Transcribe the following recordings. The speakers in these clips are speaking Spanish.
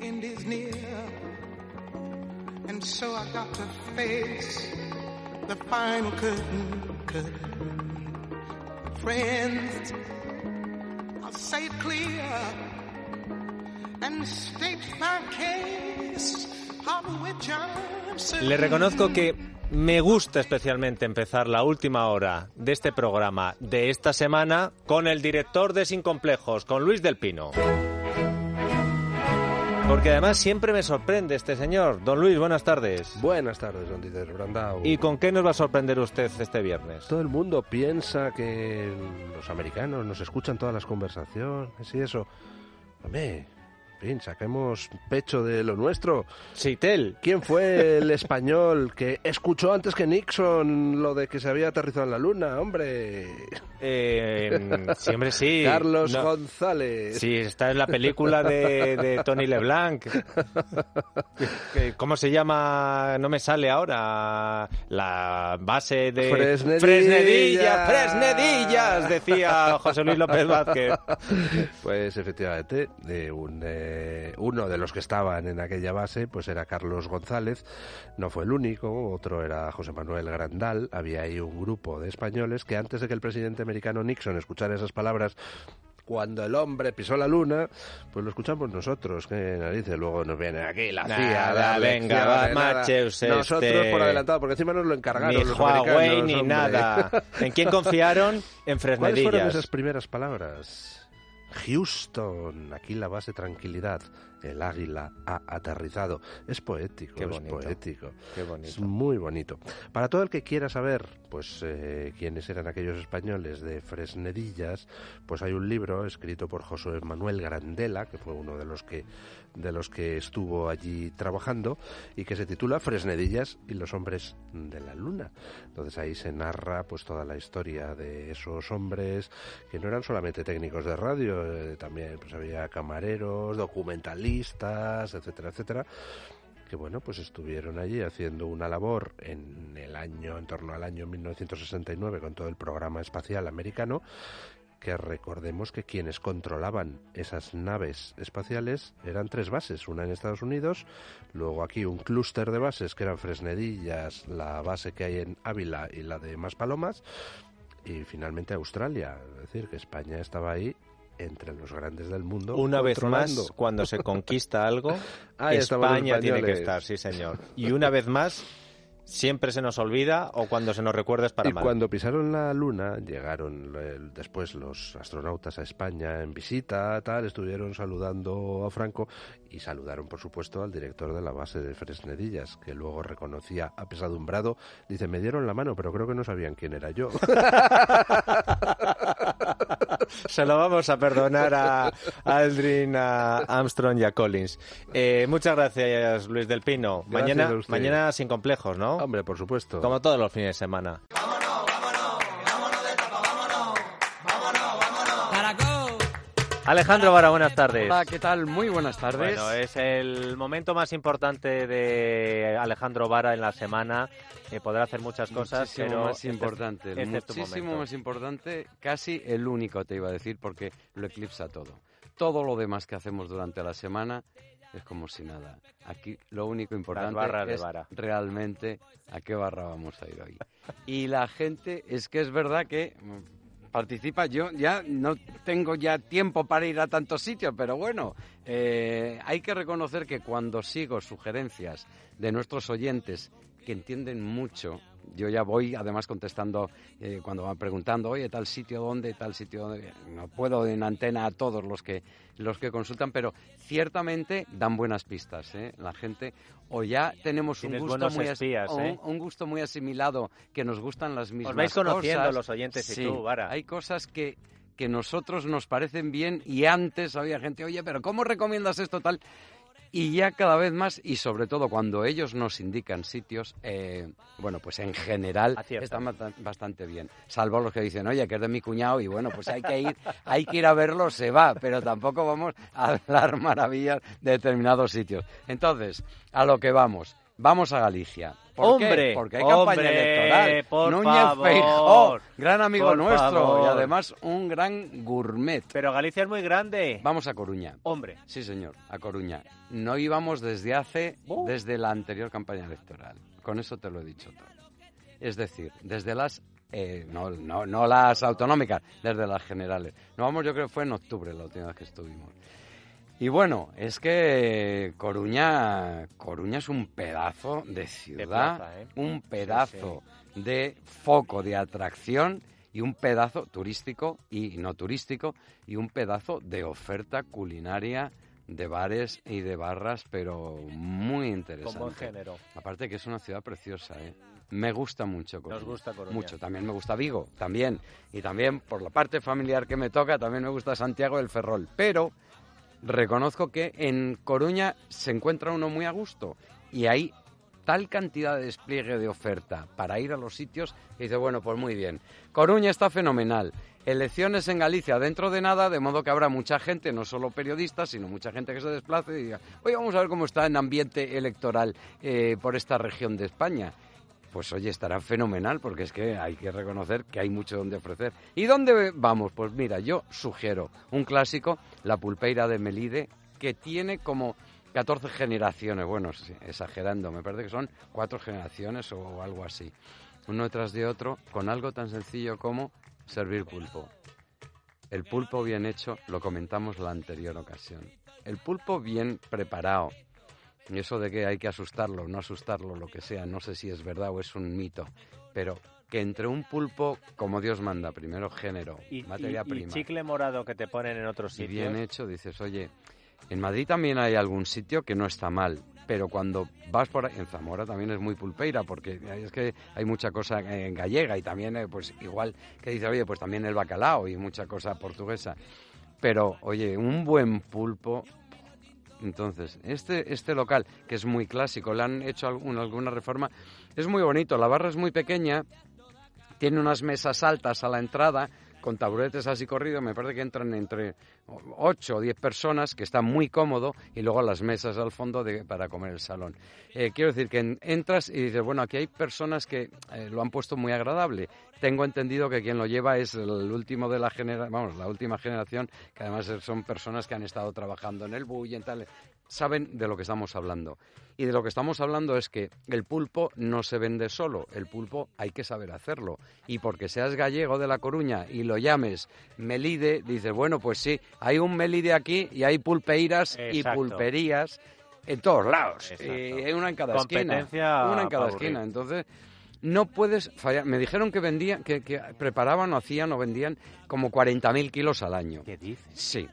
end is near. And so I got to face the final curtain, curtain. Friends, I'll say it clear and state my case of. Le reconozco que me gusta especialmente empezar la última hora de este programa de esta semana con el director de Sin Complejos, con Luis del Pino. Porque además siempre me sorprende este señor. Don Luis, buenas tardes. Buenas tardes, don Dieter Brandau. ¿Y con qué nos va a sorprender usted este viernes? Todo el mundo piensa que los americanos nos escuchan todas las conversaciones y eso. Hombre, fin, saquemos pecho de lo nuestro. Sitel. ¿Quién fue el español que escuchó antes que Nixon lo de que se había aterrizado en la luna? Hombre. Eh, siempre sí. Carlos No. González. Sí, está en la película de, de Tony LeBlanc. ¿Cómo se llama? No me sale ahora. La base de... Fresnedillas. Fresnedillas, Fresnedillas, decía José Luis López Vázquez. Pues efectivamente, de un, eh, uno de los que estaban en aquella base, pues era Carlos González, no fue el único, otro era José Manuel Grandal, había ahí un grupo de españoles que antes de que el presidente americano Nixon escuchara esas palabras, cuando el hombre pisó la luna, pues lo escuchamos nosotros, que narices, luego nos viene aquí la CIA, Nada, venga, va, nada. Macheus, Nosotros este- por adelantado, porque encima nos lo encargaron Ni los Huawei ni hombre. nada. ¿En quién confiaron? En ¿Cuáles fueron Fresnedillas. esas primeras palabras? Houston, aquí la base tranquilidad. El águila ha aterrizado. Es poético, Qué es poético. Qué Es bonito. muy bonito. Para todo el que quiera saber, pues, eh, quiénes eran aquellos españoles de Fresnedillas, pues hay un libro escrito por José Manuel Grandela, que fue uno de los que de los que estuvo allí trabajando y que se titula Fresnedillas y los hombres de la luna. Entonces ahí se narra pues toda la historia de esos hombres que no eran solamente técnicos de radio, eh, también pues había camareros, documentalistas, etcétera, etcétera que bueno, pues estuvieron allí haciendo una labor en el año, en torno al año 1969 con todo el programa espacial americano, que recordemos que quienes controlaban esas naves espaciales eran tres bases, una en Estados Unidos, luego aquí un clúster de bases que eran Fresnedillas, la base que hay en Ávila y la de Maspalomas, y finalmente Australia, es decir, que España estaba ahí entre los grandes del mundo. Una vez más, cuando se conquista algo, los España tiene que estar, sí señor. Y una vez más, siempre se nos olvida o cuando se nos recuerda es para y mal. cuando pisaron la luna, llegaron eh, después los astronautas a España en visita, tal, estuvieron saludando a Franco y saludaron, por supuesto, al director de la base de Fresnedillas, que luego reconocía apesadumbrado. Dice, me dieron la mano, pero creo que no sabían quién era yo. Se lo vamos a perdonar a Aldrin, a Armstrong y a Collins. Eh, muchas gracias, Luis del Pino. Gracias mañana, mañana sin complejos, ¿no? Hombre, por supuesto. Como todos los fines de semana. Alejandro Vara, buenas tardes. Hola, ¿qué tal? Muy buenas tardes. Bueno, es el momento más importante de Alejandro Vara en la semana. Eh, podrá hacer muchas cosas, muchísimo pero más este- importante, este es tu muchísimo más importante, casi el único te iba a decir porque lo eclipsa todo. Todo lo demás que hacemos durante la semana es como si nada. Aquí lo único importante es Vara. realmente a qué barra vamos a ir hoy. Y la gente, es que es verdad que mm, participa, yo ya no tengo ya tiempo para ir a tantos sitios, pero bueno, eh, hay que reconocer que cuando sigo sugerencias de nuestros oyentes que entienden mucho, yo ya voy además contestando eh, cuando van preguntando, oye, tal sitio dónde, tal sitio dónde, no puedo en antena a todos los que los que consultan, pero ciertamente dan buenas pistas, ¿eh? La gente o ya tenemos un gusto muy as- espías, un- ¿eh? un, gusto muy asimilado que nos gustan las mismas Os vais conociendo cosas. los oyentes y Sí, tú, Vara. Hay cosas que que nosotros nos parecen bien y antes había gente, oye, pero ¿cómo recomiendas esto tal? Y ya cada vez más, y sobre todo cuando ellos nos indican sitios, eh, bueno, pues en general Aciertan. están basta- bastante bien. Salvo los que dicen, oye, que es de mi cuñado, y bueno, pues hay que ir, hay que ir a verlo, se va, pero tampoco vamos a hablar maravillas de determinados sitios. Entonces, a lo que vamos. Vamos a Galicia. ¿Por qué? Hombre, Porque hay hombre, campaña electoral. por Núñez favor, Feijóo, gran amigo nuestro y además un gran gourmet. Pero Galicia es muy grande. Vamos a Coruña. Hombre. Sí, señor, a Coruña. No íbamos desde hace, Uh. desde la anterior campaña electoral. Con eso te lo he dicho todo. Es decir, desde las, eh, no, no, no las autonómicas, desde las generales. No vamos, yo creo que fue en octubre la última vez que estuvimos. Y bueno, es que Coruña, Coruña es un pedazo de ciudad, plaza, ¿eh? un pedazo de foco de atracción y un pedazo turístico y no turístico y un pedazo de oferta culinaria de bares y de barras, pero muy Con interesante. buen género. Aparte que es una ciudad preciosa, ¿eh? Me gusta mucho Coruña. Nos gusta Coruña. Mucho. También me gusta Vigo, también. Y también, por la parte familiar que me toca, también me gusta Santiago del Ferrol. Pero reconozco que en Coruña se encuentra uno muy a gusto. Y hay tal cantidad de despliegue de oferta para ir a los sitios que dice, bueno, pues muy bien. Coruña está fenomenal. Elecciones en Galicia dentro de nada, de modo que habrá mucha gente, no solo periodistas, sino mucha gente que se desplace y diga, oye, vamos a ver cómo está en ambiente electoral eh, por esta región de España. Pues oye, estará fenomenal porque es que hay que reconocer que hay mucho donde ofrecer. ¿Y dónde vamos? Pues mira, yo sugiero un clásico, la pulpeira de Melide, que tiene como 14 generaciones, bueno, exagerando, me parece que son cuatro generaciones o algo así, uno detrás de otro, con algo tan sencillo como servir pulpo. El pulpo bien hecho lo comentamos la anterior ocasión. El pulpo bien preparado, y eso de que hay que asustarlo, no asustarlo, lo que sea, no sé si es verdad o es un mito, pero que entre un pulpo, como Dios manda, primero género, Y, materia y- y prima, chicle morado que te ponen en otros y sitios. bien hecho, dices, oye, en Madrid también hay algún sitio que no está mal, pero cuando vas por ahí, en Zamora también es muy pulpeira, porque es que hay mucha cosa en gallega y también, eh, pues igual que dice, oye, pues también el bacalao y mucha cosa portuguesa. Pero, oye, un buen pulpo. Entonces, este, este local, que es muy clásico, le han hecho algún- alguna reforma, es muy bonito. La barra es muy pequeña, tiene unas mesas altas a la entrada, con taburetes así corridos, me parece que entran entre 8 o 10 personas, que está muy cómodo, y luego las mesas al fondo de- para comer el salón. Eh, quiero decir que en- entras y dices, bueno, aquí hay personas que eh, lo han puesto muy agradable. Tengo entendido que quien lo lleva es el último de la generación, vamos, la última generación, que además son personas que han estado trabajando en el Bull tal. Saben de lo que estamos hablando. Y de lo que estamos hablando es que el pulpo no se vende solo, el pulpo hay que saber hacerlo. Y porque seas gallego de La Coruña y lo llames Melide, dices, bueno, pues sí, hay un Melide aquí y hay pulpeiras y pulperías en todos lados. Exacto. Y hay una en cada esquina. Una en cada esquina. Entonces, no puedes fallar. Me dijeron que vendían, que, que preparaban o hacían o vendían como 40.000 kilos al año. ¿Qué dices? Sí.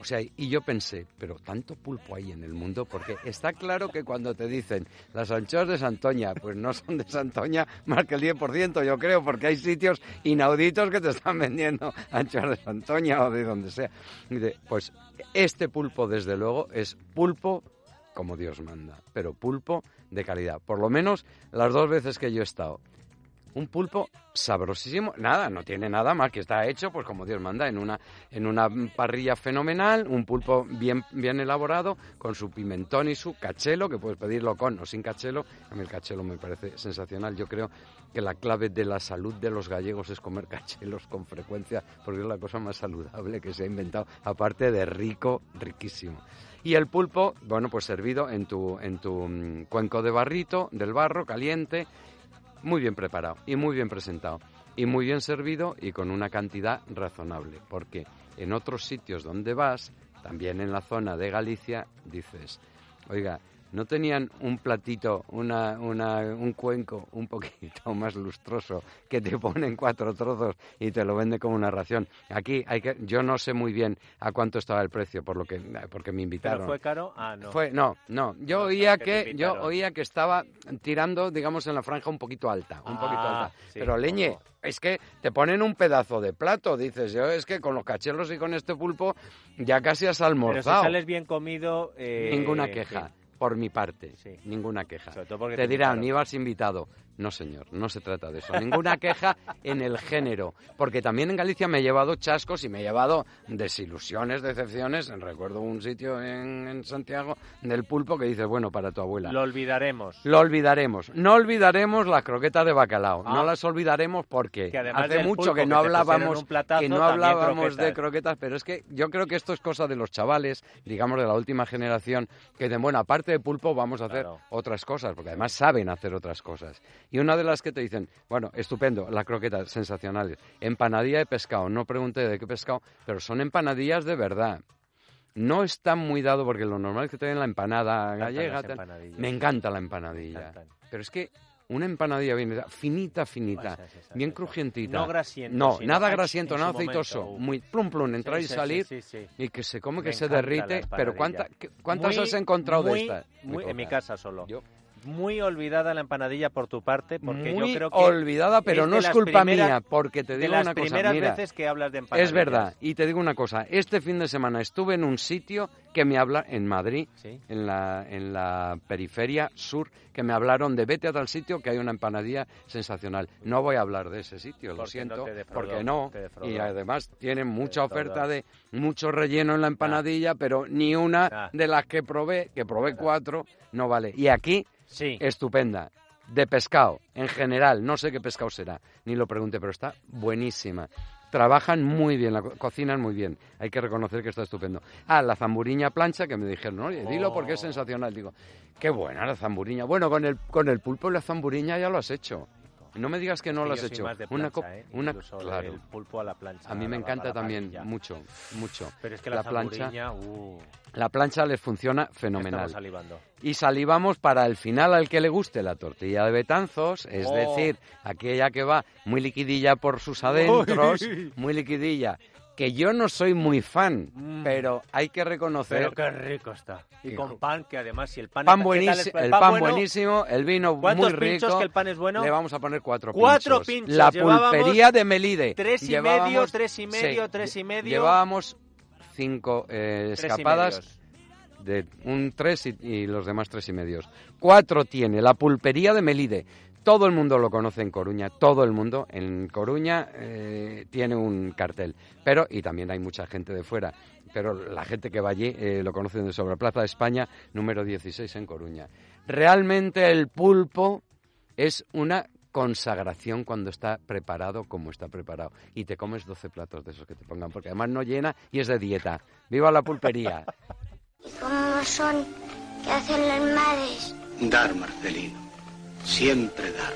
O sea, y yo pensé, pero tanto pulpo hay en el mundo, porque está claro que cuando te dicen las anchoas de Santoña, pues no son de Santoña más que el 10%, yo creo, porque hay sitios inauditos que te están vendiendo anchoas de Santoña o de donde sea. Pues este pulpo, desde luego, es pulpo como Dios manda, pero pulpo de calidad. Por lo menos las dos veces que yo he estado. Un pulpo sabrosísimo, nada, no tiene nada más que está hecho, pues como Dios manda, en una, en una parrilla fenomenal, un pulpo bien, bien elaborado, con su pimentón y su cachelo, que puedes pedirlo con o sin cachelo. A mí el cachelo me parece sensacional. Yo creo que la clave de la salud de los gallegos es comer cachelos con frecuencia, porque es la cosa más saludable que se ha inventado, aparte de rico, riquísimo. Y el pulpo, bueno, pues servido en tu, en tu mm, cuenco de barrito, del barro, caliente, muy bien preparado y muy bien presentado y muy bien servido y con una cantidad razonable, porque en otros sitios donde vas, también en la zona de Galicia, dices, oiga, ¿no tenían un platito, una, una, un cuenco un poquito más lustroso que te ponen cuatro trozos y te lo vende como una ración? Aquí hay que, yo no sé muy bien a cuánto estaba el precio, por lo que, porque me invitaron. ¿Pero fue caro? Ah, no. Fue, no, no. Yo No, oía que yo oía que estaba tirando, digamos, en la franja un poquito alta, un Ah, poquito alta. sí, Pero leñe, es que te ponen un pedazo de plato, dices, yo es que con los cachelos y con este pulpo ya casi has Pero si almorzado. sales bien comido... eh, Ninguna queja, por mi parte, Sí. ninguna queja. Te te dirán, ibas invitado, No, señor, no se trata de eso. Ninguna queja en el género. Porque también en Galicia me he llevado chascos y me he llevado desilusiones, decepciones. Recuerdo un sitio en, en Santiago del pulpo que dices, bueno, para tu abuela. Lo olvidaremos. Lo olvidaremos. No olvidaremos las croquetas de bacalao. Ah. No las olvidaremos porque hace mucho que no hablábamos platazo, que no hablábamos de croquetas. croquetas, pero es que yo creo que esto es cosa de los chavales, digamos de la última generación, que dicen, bueno, aparte de pulpo vamos a hacer Claro. otras cosas, porque además saben hacer otras cosas. Y una de las que te dicen, bueno, estupendo, las croquetas sensacionales, empanadilla de pescado, no pregunté de qué pescado, pero son empanadillas de verdad. No está muy dado porque lo normal es que te den la empanada gallega. Me encanta la empanadilla. Pero es que una empanadilla bien finita, finita, bien crujientita. No grasiento, No, nada en grasiento, nada momento. aceitoso. Muy plum plum, entrar Sí, y salir. sí, sí. Y que se come, que Me se derrite. la Pero. ¿cuánta, ¿cuántas Muy, has encontrado muy, de estas? muy- en mi casa solo. Yo- Muy olvidada la empanadilla por tu parte, porque muy yo creo que olvidada, pero es no de es culpa primeras- mía, porque te de digo las una cosa. Mira, veces que hablas de empanadillas. es verdad. Y te digo una cosa. Este fin de semana estuve en un sitio que me habla en Madrid, Sí. en la, en la periferia sur, que me hablaron de vete a tal sitio que hay una empanadilla sensacional. No voy a hablar de ese sitio, lo siento, no porque no. Y además tienen mucha oferta de mucho relleno en la empanadilla, pero ni una Ah. de las que probé, que probé cuatro, no vale. Y aquí Sí. estupenda. De pescado, en general, no sé qué pescado será, ni lo pregunté, pero está buenísima. Trabajan muy bien, la co- cocinan muy bien. Hay que reconocer que está estupendo. Ah, la zamburiña plancha que me dijeron, oye, dilo porque es Oh. sensacional. Digo, qué buena la zamburiña. Bueno, con el, con el pulpo y la zamburiña ya lo has hecho. No me digas que no lo has hecho. una plancha, co- ¿eh? una claro. el pulpo a la plancha. A mí me la- encanta la también mucho, mucho. Pero es que la, la plancha- uh, La plancha les funciona fenomenal. salivando. y salivamos para el final al que le guste la tortilla de Betanzos, es Oh. decir, aquella que va muy liquidilla por sus adentros, muy liquidilla, que yo no soy muy fan, Mm. pero hay que reconocer Pero qué rico está. Y con pan, que además si el pan, pan está- ¿qué tal es? buenísimo, el pan bueno? buenísimo, el vino ¿Cuántos muy pinchos rico. que el pan es bueno? Le vamos a poner cuatro, Cuatro pinchos. pinchos, La pulpería de Melide. tres y Llevábamos- medio, tres y medio, sí, tres y medio. Llevábamos cinco eh, Tres escapadas de un 3 y, y los demás tres y medios. Cuatro tiene la pulpería de Melide. Todo el mundo lo conoce en Coruña, todo el mundo en Coruña eh, tiene un cartel. Pero, y también hay mucha gente de fuera, pero la gente que va allí eh, lo conocen de sobra. Plaza de España, número 16 en Coruña. Realmente el pulpo es una consagración cuando está preparado como está preparado. Y te comes 12 platos de esos que te pongan, porque además no llena y es de dieta. ¡Viva la pulpería! ¿Y cómo son? ¿Qué hacen las madres? Dar, Marcelino. Siempre dar.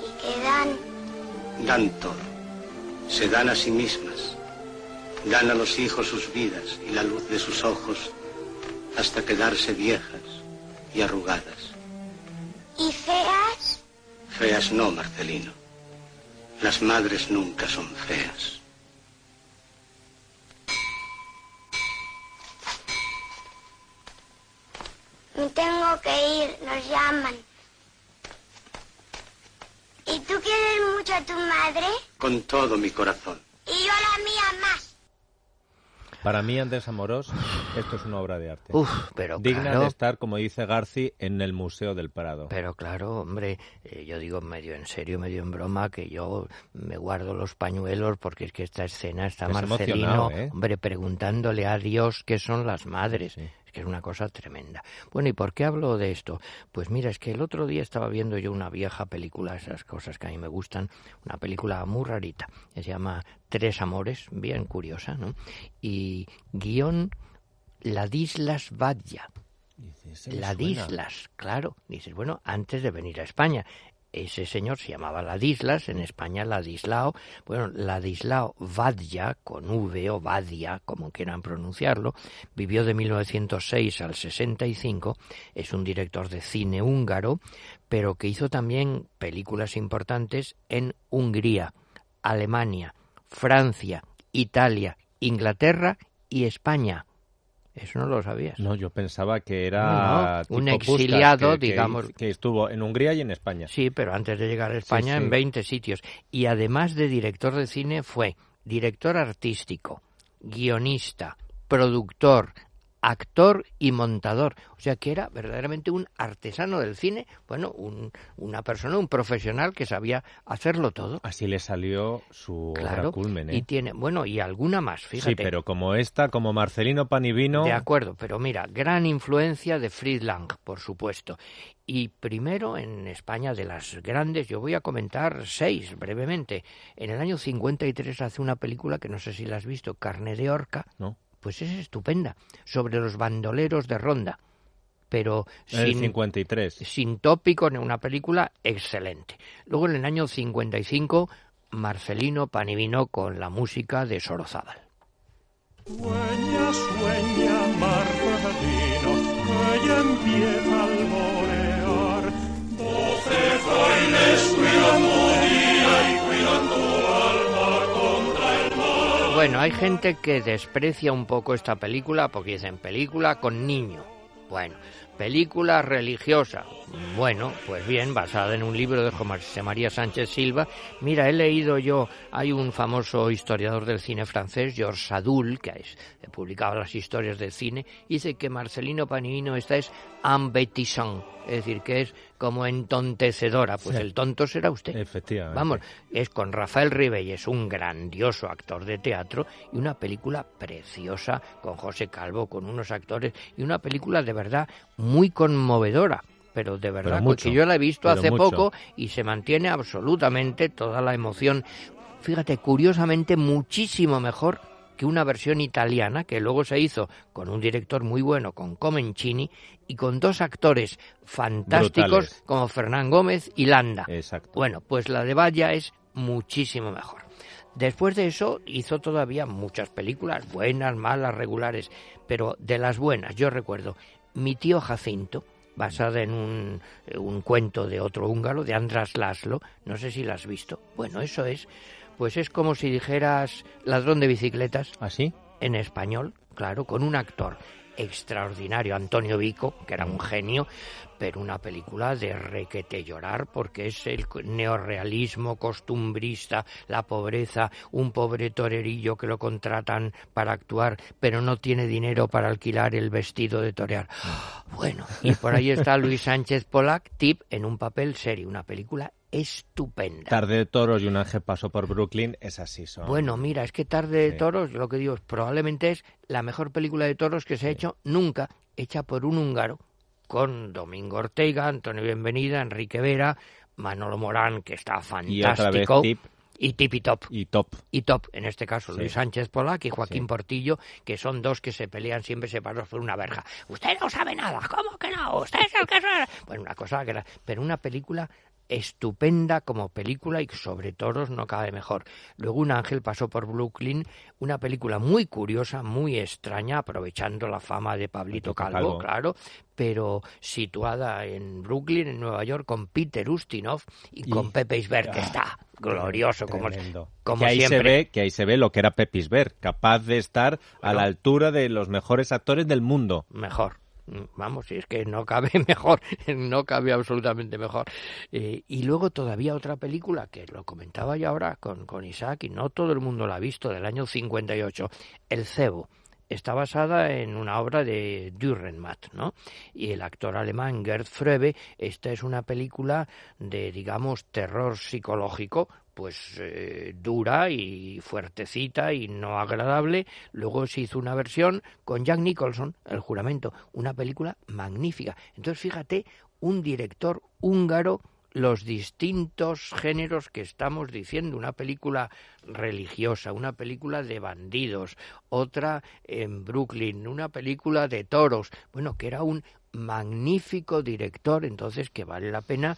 ¿Y qué dan? Dan todo. Se dan a sí mismas. Dan a los hijos sus vidas y la luz de sus ojos hasta quedarse viejas y arrugadas. ¿Y feas? Feas no, Marcelino. Las madres nunca son feas. Me tengo que ir, nos llaman. ¿Y tú quieres mucho a tu madre? Con todo mi corazón. Y yo a la mía más. Para mí, Andrés Amorós, esto es una obra de arte. Uf, pero Digna claro, de estar, como dice Garci, en el Museo del Prado. Pero claro, hombre, eh, yo digo medio en serio, medio en broma, que yo me guardo los pañuelos porque es que esta escena está Es Marcelino, emocionado, ¿eh? hombre, preguntándole a Dios qué son las madres. Sí. Que es una cosa tremenda. Bueno, ¿y por qué hablo de esto? Pues mira, es que el otro día estaba viendo yo una vieja película, esas cosas que a mí me gustan, una película muy rarita, que se llama Tres Amores, bien curiosa, ¿no? Y guion Ladislas Badja. Ladislas, claro. Dices, bueno, antes de venir a España. Ese señor se llamaba Ladislas, en España Ladislao. Bueno, Ladislao Vadja, con V o Vadia, como quieran pronunciarlo, vivió de 1906 al 65, es un director de cine húngaro, pero que hizo también películas importantes en Hungría, Alemania, Francia, Italia, Inglaterra y España. Eso no lo sabías. No, yo pensaba que era No, no, un exiliado, que- digamos. que estuvo en Hungría y en España. Sí, pero antes de llegar a España sí. en 20 sitios. Y además de director de cine fue director artístico, guionista, productor, actor y montador. O sea que era verdaderamente un artesano del cine, bueno, un, una persona, un profesional que sabía hacerlo todo. Así le salió su Claro, obra culmen, ¿eh? y tiene, bueno, y alguna más, fíjate. Sí, pero como esta, como Marcelino Panivino... De acuerdo, pero mira, gran influencia de Fritz Lang, por supuesto. Y primero en España de las grandes, yo voy a comentar seis brevemente. En el año 53 hace una película que no sé si la has visto, Carne de Orca. No. Pues es estupenda, sobre los bandoleros de Ronda. Pero En el sin, 53. sin tópico en una película excelente. Luego en el año 55, Marcelino Panivino con la música de Sorozábal. Sueña, sueña, Marcelino, que ya empieza a alborear. Doce cuidando Bueno, hay gente que desprecia un poco esta película porque dicen película con niño. Bueno, película religiosa. Bueno, pues bien, basada en un libro de José María Sánchez Silva. Mira, he leído yo, hay un famoso historiador del cine francés, Georges Sadoul, que es, publicaba las historias del cine, dice que Marcelino Panivino esta es embêtissant, es decir, que es como entontecedora. Pues Sí. el tonto será usted. Efectivamente. Vamos, es con Rafael Ribelles, un grandioso actor de teatro, y una película preciosa con José Calvo, con unos actores, y una película de verdad muy conmovedora. Pero de verdad, mucho, que yo la he visto hace mucho. poco y se mantiene absolutamente toda la emoción. Fíjate, curiosamente, muchísimo mejor que una versión italiana que luego se hizo con un director muy bueno, con Comencini, y con dos actores fantásticos Brutales. como Fernán Gómez y Landa. Exacto. Bueno, pues la de Valla es muchísimo mejor. Después de eso hizo todavía muchas películas, buenas, malas, regulares, pero de las buenas, yo recuerdo Mi tío Jacinto, basada en un, un cuento de otro húngaro, de András Laszlo, no sé si la has visto. Bueno, eso es, pues es como si dijeras ladrón de bicicletas ¿Así? en español, claro, con un actor extraordinario, Antonio Vico, que era un genio, pero una película de requete llorar, porque es el neorrealismo costumbrista, la pobreza, un pobre torerillo que lo contratan para actuar, pero no tiene dinero para alquilar el vestido de torear. Bueno, y por ahí está Luis Sánchez Polac, tip, en un papel serio, una película estupenda. Tarde de toros y un ángel pasó por Brooklyn, es así son. Bueno, mira, es que Tarde de. Toros, lo que digo, es, probablemente es la mejor película de toros que se ha hecho nunca, hecha por un húngaro, con Domingo Ortega, Antonio Bienvenida, Enrique Vera, Manolo Morán, que está y otra vez fantástico, tip y Tip y Top. y top. Y top, en este caso, Sí. Luis Sánchez Polac y Joaquín Sí. Portillo, que son dos que se pelean siempre separados por una verja. Usted no sabe nada, ¿cómo que no? Usted es el que sabe. Bueno, una cosa que era, pero una película estupenda como película y sobre toros no cabe mejor. Luego un ángel pasó por Brooklyn, una película muy curiosa, muy extraña, aprovechando la fama de Pablito Calvo, Calvo. claro, pero situada en Brooklyn, en Nueva York, con Peter Ustinov y, Y- con Pepe Isbert, que está glorioso, como, Tremendo. como que ahí siempre. se ve que ahí se ve lo que era Pepisberg, capaz de estar a la altura de los mejores actores del mundo. mejor. Vamos, es que no cabe mejor, no cabe absolutamente mejor. Eh, y luego todavía otra película que lo comentaba yo ahora con, con Isaac y no todo el mundo la ha visto, del año 58, El Cebo. Está basada en una obra de Dürrenmatt, ¿no? Y el actor alemán Gerd Fröbe, esta es una película de, digamos, terror psicológico, pues eh, dura y fuertecita y no agradable. Luego se hizo una versión con Jack Nicholson, El juramento, una película magnífica. Entonces fíjate, un director húngaro, los distintos géneros que estamos diciendo, una película religiosa, una película de bandidos, otra en Brooklyn, una película de toros, bueno, que era un magnífico director, entonces que vale la pena,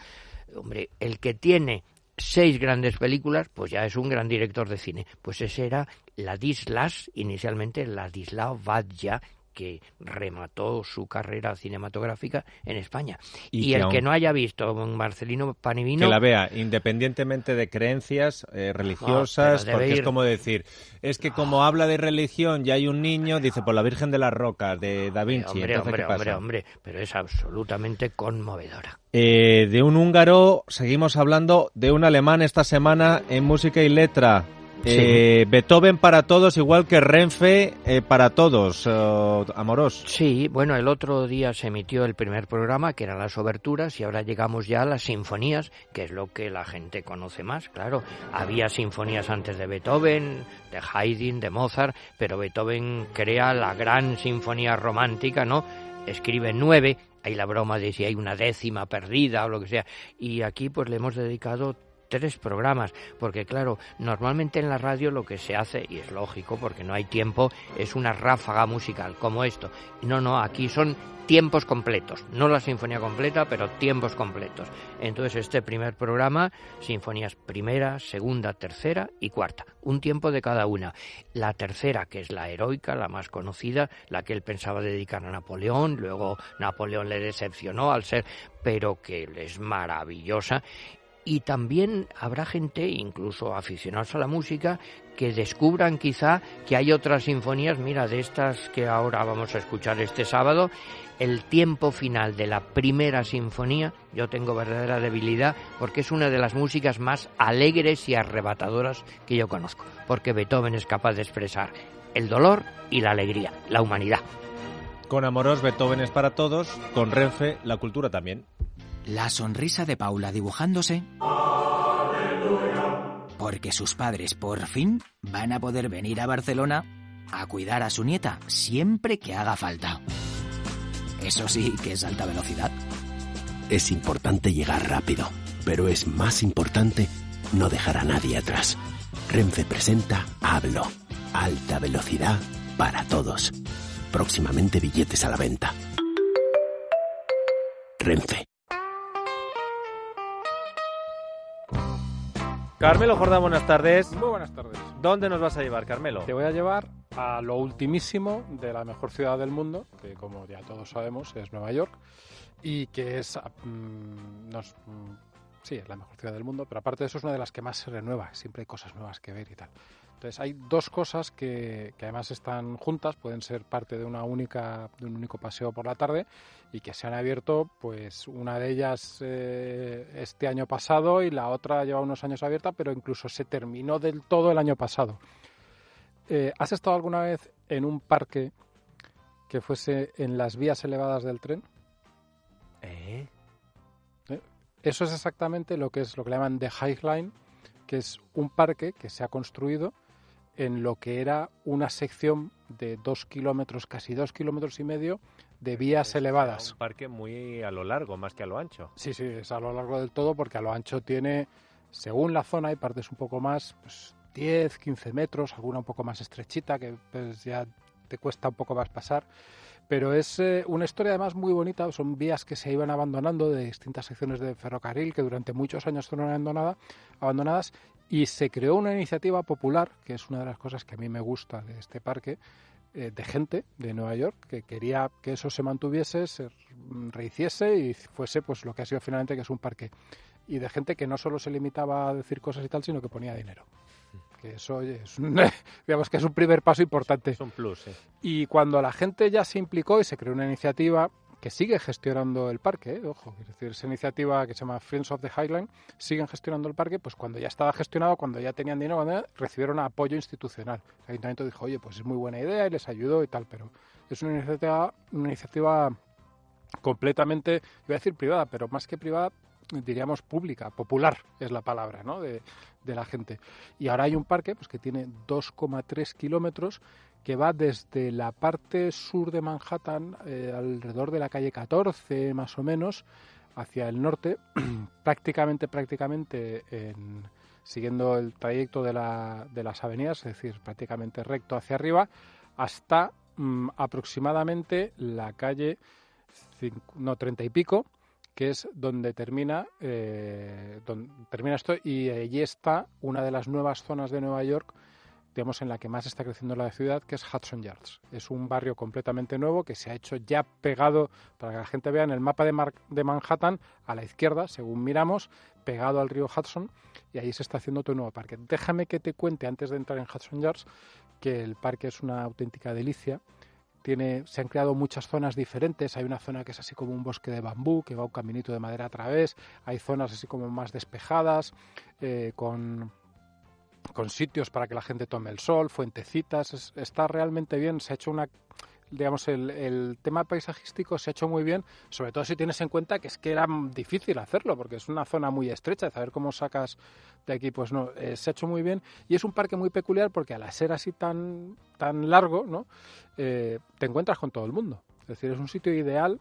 hombre, el que tiene seis grandes películas, pues ya es un gran director de cine. Pues ese era Ladislas, inicialmente Ladislao Vadja, que remató su carrera cinematográfica en España. Y Y, que el que no haya visto Marcelino Panivino, Que la vea, independientemente de creencias eh, religiosas, porque es como decir, es que como habla de religión y hay un niño, dice por la Virgen de las Rocas, de Da Vinci. hombre, entonces, hombre, ¿qué pasa? hombre, hombre, pero es absolutamente conmovedora. Eh, de un húngaro seguimos hablando de un alemán esta semana en música y letra. Eh, Beethoven para todos, igual que Renfe eh, para todos, eh, Amorós. Sí, bueno, el otro día se emitió el primer programa, que eran las oberturas, y ahora llegamos ya a las sinfonías, que es lo que la gente conoce más, claro. Había sinfonías antes de Beethoven, de Haydn, de Mozart, pero Beethoven crea la gran sinfonía romántica, ¿no? Escribe nueve, hay la broma de si hay una décima perdida o lo que sea, y aquí pues le hemos dedicado tres programas, porque claro, normalmente en la radio lo que se hace, y es lógico porque no hay tiempo, es una ráfaga musical como esto. No, no, aquí son tiempos completos, no la sinfonía completa, pero tiempos completos. Entonces este primer programa, sinfonías primera, segunda, tercera y cuarta, un tiempo de cada una. La tercera, que es la heroica, la más conocida, la que él pensaba dedicar a Napoleón, luego Napoleón le decepcionó al ser, pero que es maravillosa y también habrá gente, incluso aficionados a la música, que descubran quizá que hay otras sinfonías, mira, de estas que ahora vamos a escuchar este sábado, el tiempo final de la primera sinfonía, yo tengo verdadera debilidad porque es una de las músicas más alegres y arrebatadoras que yo conozco, porque Beethoven es capaz de expresar el dolor y la alegría, la humanidad. Con Amorós, Beethoven es para todos, con Renfe, la cultura también. La sonrisa de Paula dibujándose. Porque sus padres por fin van a poder venir a Barcelona a cuidar a su nieta siempre que haga falta. Eso sí que es alta velocidad. Es importante llegar rápido, pero es más importante no dejar a nadie atrás. Renfe presenta Hablo. Alta velocidad para todos. Próximamente billetes a la venta. Renfe. Carmelo Jordán, buenas tardes. Muy buenas tardes. ¿Dónde nos vas a llevar, Carmelo? Te voy a llevar a lo ultimísimo de la mejor ciudad del mundo, que como ya todos sabemos es Nueva York, y que es, mm, nos- mm, sí, es la mejor ciudad del mundo, pero aparte de eso es una de las que más se renueva, siempre hay cosas nuevas que ver y tal. Entonces hay dos cosas que, que además están juntas, pueden ser parte de una única, de un único paseo por la tarde y que se han abierto, pues una de ellas eh, este año pasado y la otra lleva unos años abierta, pero incluso se terminó del todo el año pasado. Eh, ¿Has estado alguna vez en un parque que fuese en las vías elevadas del tren? ¿Eh? Eso es exactamente lo que es lo que le llaman The High Line, que es un parque que se ha construido en lo que era una sección de dos kilómetros, casi dos kilómetros y medio, de vías elevadas. Un parque muy a lo largo, más que a lo ancho. Sí, sí, es a lo largo del todo, porque a lo ancho tiene, según la zona, hay partes un poco más, pues 10, 15 metros, alguna un poco más estrechita, que pues ya te cuesta un poco más pasar. Pero es eh, una historia además muy bonita, son vías que se iban abandonando de distintas secciones de ferrocarril que durante muchos años fueron abandonada- abandonadas y se creó una iniciativa popular, que es una de las cosas que a mí me gusta de este parque, eh, de gente de Nueva York que quería que eso se mantuviese, se rehiciese y fuese pues lo que ha sido finalmente que es un parque. Y de gente que no solo se limitaba a decir cosas y tal, sino que ponía dinero. Que eso oye, es un, digamos que es un primer paso importante. Es un plus. Y cuando la gente ya se implicó y se creó una iniciativa que sigue gestionando el parque, ¿eh? ojo, es decir, esa iniciativa que se llama Friends of the Highline, siguen gestionando el parque, pues cuando ya estaba gestionado, cuando ya tenían dinero, cuando ya recibieron apoyo institucional. El ayuntamiento dijo, oye, pues es muy buena idea y les ayudó y tal, pero es una iniciativa, una iniciativa completamente, iba a decir privada, pero más que privada, diríamos pública, popular es la palabra, ¿no? De, de la gente. Y ahora hay un parque pues, que tiene 2,3 kilómetros que va desde la parte sur de Manhattan, eh, alrededor de la calle 14 más o menos, hacia el norte, prácticamente, prácticamente en- siguiendo el trayecto de, la- de las avenidas, es decir, prácticamente recto hacia arriba, hasta mm, aproximadamente la calle no, 30 y pico, que es donde termina, eh, donde termina esto, y allí está una de las nuevas zonas de Nueva York digamos, en la que más está creciendo la ciudad, que es Hudson Yards. Es un barrio completamente nuevo que se ha hecho ya pegado, para que la gente vea en el mapa de, Mar- de Manhattan, a la izquierda, según miramos, pegado al río Hudson, y ahí se está haciendo un nuevo parque. Déjame que te cuente, antes de entrar en Hudson Yards, que el parque es una auténtica delicia. Tiene, se han creado muchas zonas diferentes. Hay una zona que es así como un bosque de bambú, que va un caminito de madera a través. Hay zonas así como más despejadas, eh, con con sitios para que la gente tome el sol, fuentecitas, es- está realmente bien, se ha hecho una digamos el, el tema paisajístico se ha hecho muy bien, sobre todo si tienes en cuenta que es que era difícil hacerlo porque es una zona muy estrecha, saber cómo sacas de aquí pues no, eh, se ha hecho muy bien y es un parque muy peculiar porque al ser así tan tan largo, ¿no? Eh, te encuentras con todo el mundo. Es decir, es un sitio ideal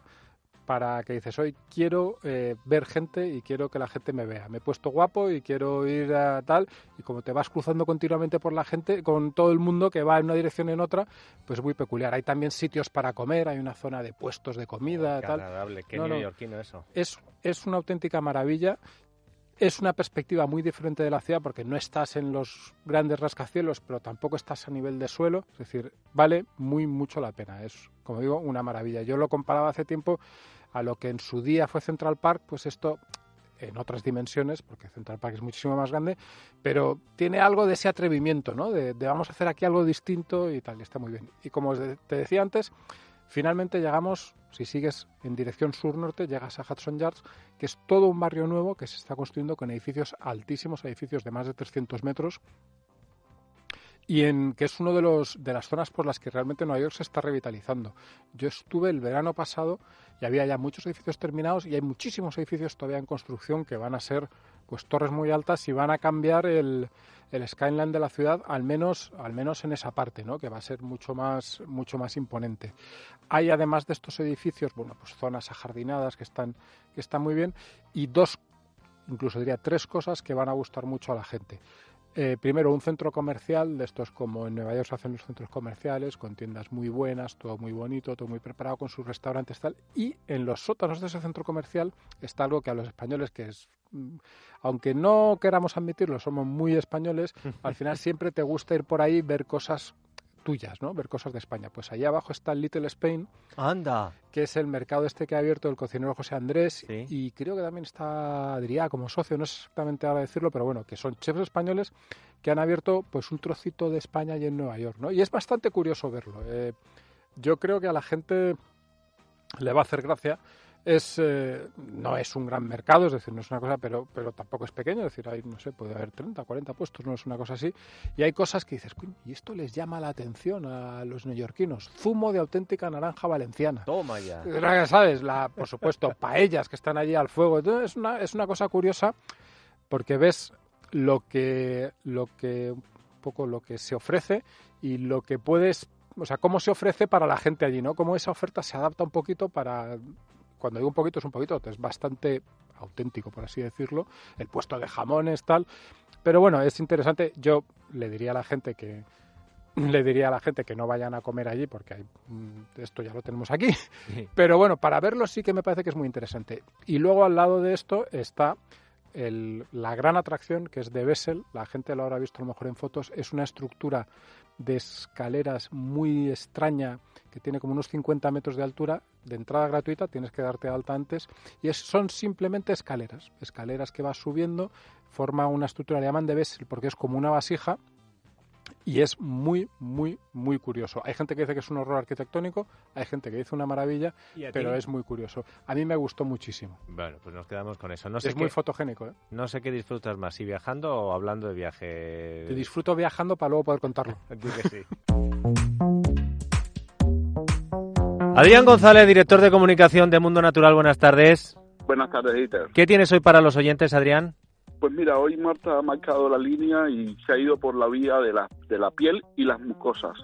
para que dices, hoy quiero eh, ver gente y quiero que la gente me vea. Me he puesto guapo y quiero ir a tal, y como te vas cruzando continuamente por la gente, con todo el mundo que va en una dirección y en otra, pues muy peculiar. Hay también sitios para comer, hay una zona de puestos de comida, Qué tal. agradable, qué No, no. neoyorquino eso. Es, es una auténtica maravilla. Es una perspectiva muy diferente de la ciudad porque no estás en los grandes rascacielos, pero tampoco estás a nivel de suelo. Es decir, vale muy mucho la pena. Es, como digo, una maravilla. Yo lo comparaba hace tiempo a lo que en su día fue Central Park, pues esto en otras dimensiones, porque Central Park es muchísimo más grande, pero tiene algo de ese atrevimiento, ¿no? De, de vamos a hacer aquí algo distinto y tal, y está muy bien. Y como te decía antes, finalmente llegamos, si sigues en dirección sur-norte, llegas a Hudson Yards, que es todo un barrio nuevo que se está construyendo con edificios altísimos, edificios de más de 300 metros, y en que es uno de los de las zonas por las que realmente Nueva York se está revitalizando. Yo estuve el verano pasado y había ya muchos edificios terminados y hay muchísimos edificios todavía en construcción que van a ser pues torres muy altas y van a cambiar el, el skyline de la ciudad al menos al menos en esa parte, ¿no? que va a ser mucho más mucho más imponente. Hay además de estos edificios, bueno, pues zonas ajardinadas que están que están muy bien y dos incluso diría tres cosas que van a gustar mucho a la gente. Eh, primero, un centro comercial, de estos como en Nueva York se hacen los centros comerciales, con tiendas muy buenas, todo muy bonito, todo muy preparado, con sus restaurantes tal. Y en los sótanos de ese centro comercial está algo que a los españoles, que es, mm, aunque no queramos admitirlo, somos muy españoles, al final siempre te gusta ir por ahí, ver cosas tuyas, ¿no? Ver cosas de España. Pues allá abajo está el Little Spain, Anda. que es el mercado este que ha abierto el cocinero José Andrés y creo que también está Adrià como socio, no es exactamente ahora decirlo, pero bueno, que son chefs españoles que han abierto pues un trocito de España allí en Nueva York, ¿no? Y es bastante curioso verlo. eh. yo creo que a la gente le va a hacer gracia. Es, eh, no es un gran mercado, es decir, no es una cosa, pero, pero tampoco es pequeño, es decir, hay, no sé, puede haber 30, 40 puestos, no es una cosa así. Y hay cosas que dices, "Coño, y esto les llama la atención a los neoyorquinos. Zumo de auténtica naranja valenciana. Toma ya. ¿Sabes? La, por supuesto, paellas que están allí al fuego. Entonces, es una, es una cosa curiosa porque ves lo que, lo que, un poco lo que se ofrece y lo que puedes, o sea, cómo se ofrece para la gente allí, ¿no? Cómo esa oferta se adapta un poquito para, cuando digo un poquito es un poquito, es bastante auténtico, por así decirlo, el puesto de jamones, tal. Pero bueno, es interesante. Yo le diría a la gente que, le diría a la gente que no vayan a comer allí porque hay, mm, esto ya lo tenemos aquí. Pero bueno, para verlo sí que me parece que es muy interesante. Y luego al lado de esto está la gran atracción que es de Bessel. La gente lo habrá visto a lo mejor en fotos. Es una estructura de escaleras muy extraña que tiene como unos 50 metros de altura, de entrada gratuita, tienes que darte alta antes, y son simplemente escaleras, escaleras que vas subiendo, forma una estructura, le llaman de Bessel porque es como una vasija, y es muy, muy, muy curioso. Hay gente que dice que es un horror arquitectónico, hay gente que dice una maravilla, ¿Y a pero ti? es muy curioso. A mí me gustó muchísimo. Bueno, pues nos quedamos con eso. No sé es muy fotogénico, ¿eh? No sé qué disfrutas más, si viajando o hablando de viaje. Te disfruto viajando para luego poder contarlo. Que sí. Adrián González, director de comunicación de Mundo Natural, buenas tardes. Buenas tardes, Dieter. ¿Qué tienes hoy para los oyentes, Adrián? Pues mira, hoy Marta ha marcado la línea y se ha ido por la vía de la, de la piel y las mucosas.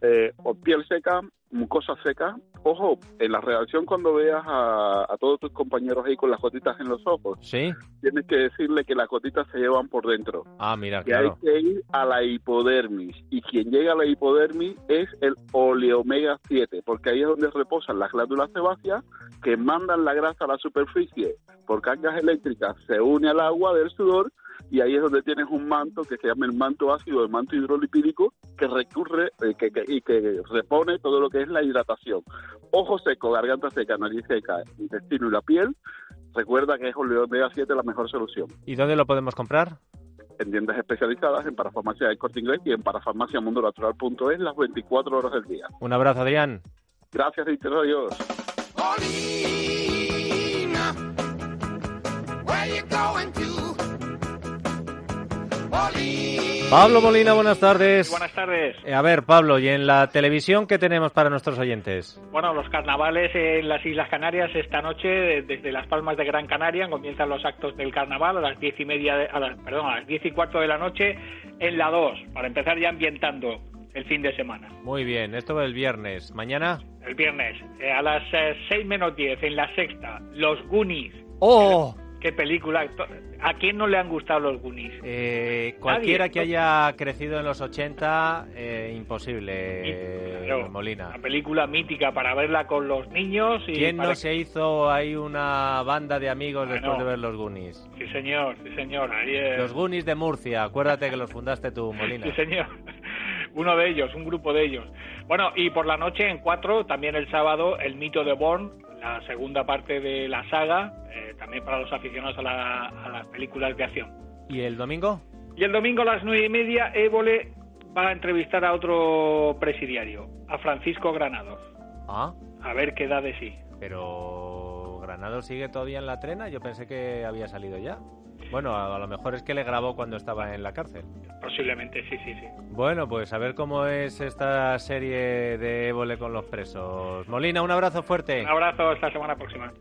Eh, o piel seca, mucosa seca. Ojo, en la redacción cuando veas a, a todos tus compañeros ahí con las gotitas en los ojos, Sí. tienes que decirle que las gotitas se llevan por dentro. Ah, mira, Que claro. hay que ir a la hipodermis. Y quien llega a la hipodermis es el oleomega 7, porque ahí es donde reposan las glándulas sebáceas que mandan la grasa a la superficie por cargas eléctricas, se une al agua del sudor y ahí es donde tienes un manto que se llama el manto ácido, el manto hidrolipídico, que recurre eh, que, que- y que repone todo lo que es la hidratación. Ojo seco, garganta seca, nariz seca, intestino y la piel. Recuerda que es oleomega 7 la mejor solución ¿Y dónde lo podemos comprar? en tiendas especializadas, en Parafarmacia del Corte Inglés y en parafarmaciamundonatural.es las 24 horas del día. Un abrazo, Adrián. Gracias, Víctor. Adiós. Paulina, where you going to? Pablo Molina, buenas tardes. Buenas tardes. Eh, a ver, Pablo, ¿y en la televisión qué tenemos para nuestros oyentes? Bueno, los carnavales en las Islas Canarias esta noche, desde Las Palmas de Gran Canaria, comienzan los actos del carnaval a las diez y media, de- a las- perdón, a las diez y cuarto de la noche en la 2, para empezar ya ambientando el fin de semana. Muy bien, esto el viernes. ¿Mañana? El viernes, eh, a las eh, 6 menos 10, en la sexta, Los Goonies. ¡Oh! ¿Qué película? ¿A quién no le han gustado los Goonies? Eh, cualquiera Nadie. que haya crecido en los 80, eh, imposible, eh, Claro, Molina. Una película mítica para verla con los niños y ¿Quién no se hizo ahí una banda de amigos Ah, después no. de ver los Goonies? Sí, señor, sí, señor. Ahí, eh, Los Goonies de Murcia, acuérdate que los fundaste tú, Molina. Sí, señor. Uno de ellos, un grupo de ellos. Bueno, y por la noche en cuatro, también el sábado, el mito de Bourne, la segunda parte de la saga, eh, también para los aficionados a, la- a las películas de acción. ¿Y el domingo? Y el domingo a las nueve y media, Évole va a entrevistar a otro presidiario, a Francisco Granados. Ah, A ver qué da de sí. pero Granado sigue todavía en la trena. Yo pensé que había salido ya. Bueno, a, a lo mejor es que le grabó cuando estaba en la cárcel. Posiblemente, sí, sí, sí. Bueno, pues a ver cómo es esta serie de Évole con los presos. Molina, un abrazo fuerte. Un abrazo, hasta la semana próxima.